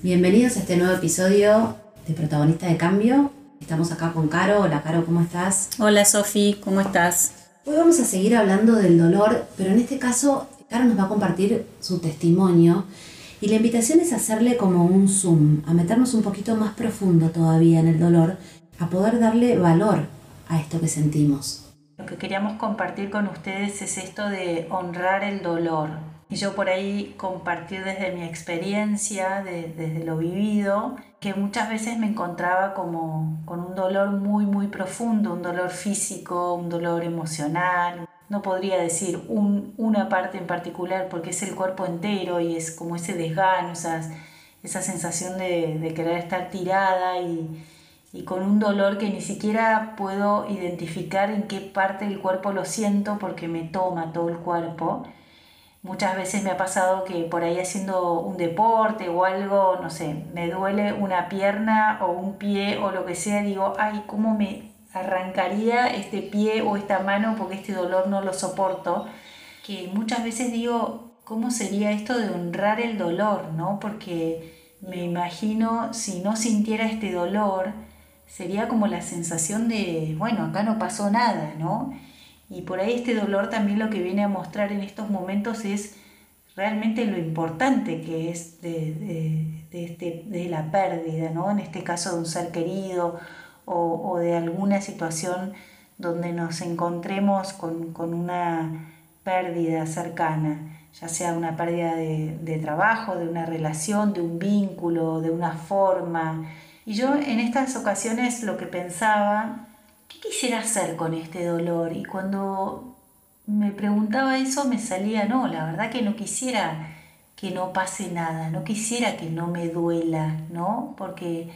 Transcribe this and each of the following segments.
Bienvenidos a este nuevo episodio de Protagonista de Cambio. Estamos acá con Caro. Hola Caro, ¿cómo estás? Hola Sofi, ¿cómo estás? Hoy vamos a seguir hablando del dolor, pero en este caso Caro nos va a compartir su testimonio y la invitación es hacerle como un zoom, a meternos un poquito más profundo todavía en el dolor, a poder darle valor a esto que sentimos. Lo que queríamos compartir con ustedes es esto de honrar el dolor, y yo por ahí compartir desde mi experiencia, desde lo vivido, que muchas veces me encontraba como con un dolor muy, muy profundo, un dolor físico, un dolor emocional. No podría decir una parte en particular porque es el cuerpo entero y es como ese desgano, esa sensación de, de querer estar tirada y, y con un dolor que ni siquiera puedo identificar en qué parte del cuerpo lo siento porque me toma todo el cuerpo Muchas veces me ha pasado que por ahí haciendo un deporte o algo, no sé, me duele una pierna o un pie o lo que sea, digo, ay, ¿cómo me arrancaría este pie o esta mano porque este dolor no lo soporto? Que muchas veces digo, ¿cómo sería esto de honrar el dolor, no? Porque me imagino si no sintiera este dolor, sería como la sensación de, bueno, acá no pasó nada, ¿no? Y por ahí este dolor también lo que viene a mostrar en estos momentos es realmente lo importante que es de, este, de la pérdida, ¿no? en este caso de un ser querido o, de alguna situación donde nos encontremos con, una pérdida cercana, ya sea una pérdida de, de trabajo, de una relación, de un vínculo, de una forma. Y yo en estas ocasiones lo que pensaba ¿qué quisiera hacer con este dolor? Y cuando me preguntaba eso me salía, no, la verdad que no quisiera que no pase nada, no quisiera que no me duela, ¿no? Porque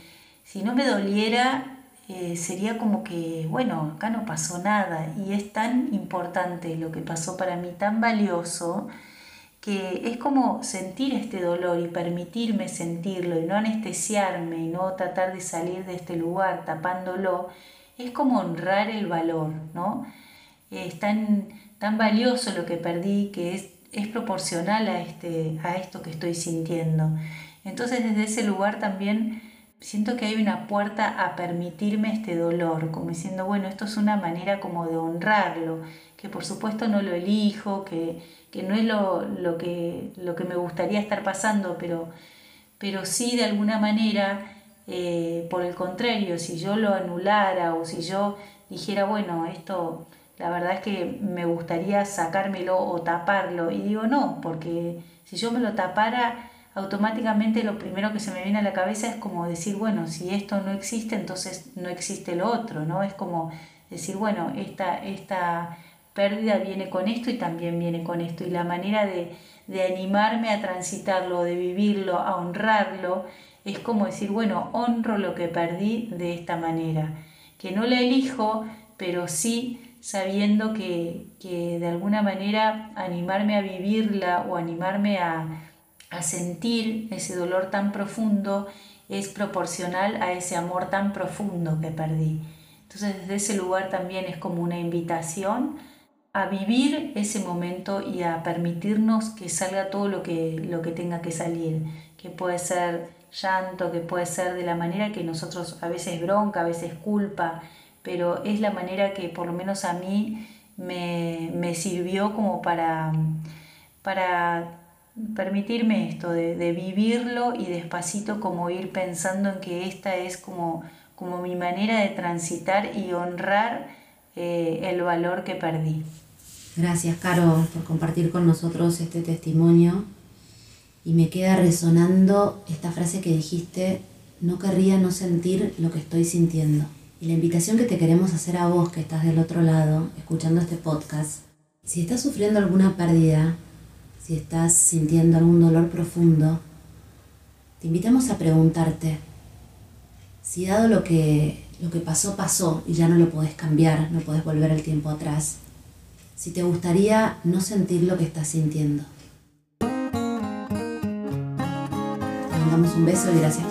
si no me doliera, eh, sería como que, bueno, acá no pasó nada y es tan importante lo que pasó para mí, tan valioso, que es como sentir este dolor y permitirme sentirlo y no anestesiarme y no tratar de salir de este lugar tapándolo, es como honrar el valor, ¿no? Es tan, tan valioso lo que perdí que es, es proporcional a, este, a esto que estoy sintiendo. Entonces desde ese lugar también siento que hay una puerta a permitirme este dolor, como diciendo, bueno, esto es una manera como de honrarlo, que por supuesto no lo elijo, que, que no es lo, lo, que, lo que me gustaría estar pasando, pero, pero sí de alguna manera eh, por el contrario, si yo lo anulara o si yo dijera, bueno, esto la verdad es que me gustaría sacármelo o taparlo, y digo no, porque si yo me lo tapara, automáticamente lo primero que se me viene a la cabeza es como decir, bueno, si esto no existe, entonces no existe lo otro, ¿no? Es como decir, bueno, esta, esta pérdida viene con esto y también viene con esto, y la manera de, de animarme a transitarlo, de vivirlo, a honrarlo, es como decir, bueno, honro lo que perdí de esta manera, que no la elijo, pero sí sabiendo que, de alguna manera animarme a vivirla o animarme a, a sentir ese dolor tan profundo es proporcional a ese amor tan profundo que perdí. Entonces desde ese lugar también es como una invitación a vivir ese momento y a permitirnos que salga todo lo que, lo que tenga que salir, que puede ser llanto, que puede ser de la manera que nosotros a veces bronca, a veces culpa, pero es la manera que por lo menos a mí me, sirvió como para, para permitirme esto, de, vivirlo y despacito como ir pensando en que esta es como, como mi manera de transitar y honrar eh, el valor que perdí. Gracias, Caro, por compartir con nosotros este testimonio y me queda resonando esta frase que dijiste, no querría no sentir lo que estoy sintiendo. Y la invitación que te queremos hacer a vos que estás del otro lado, escuchando este podcast, si estás sufriendo alguna pérdida, si estás sintiendo algún dolor profundo, te invitamos a preguntarte si dado lo que, lo que pasó, pasó y ya no lo podés cambiar, no podés volver el tiempo atrás, si te gustaría no sentir lo que estás sintiendo. mandamos un beso y gracias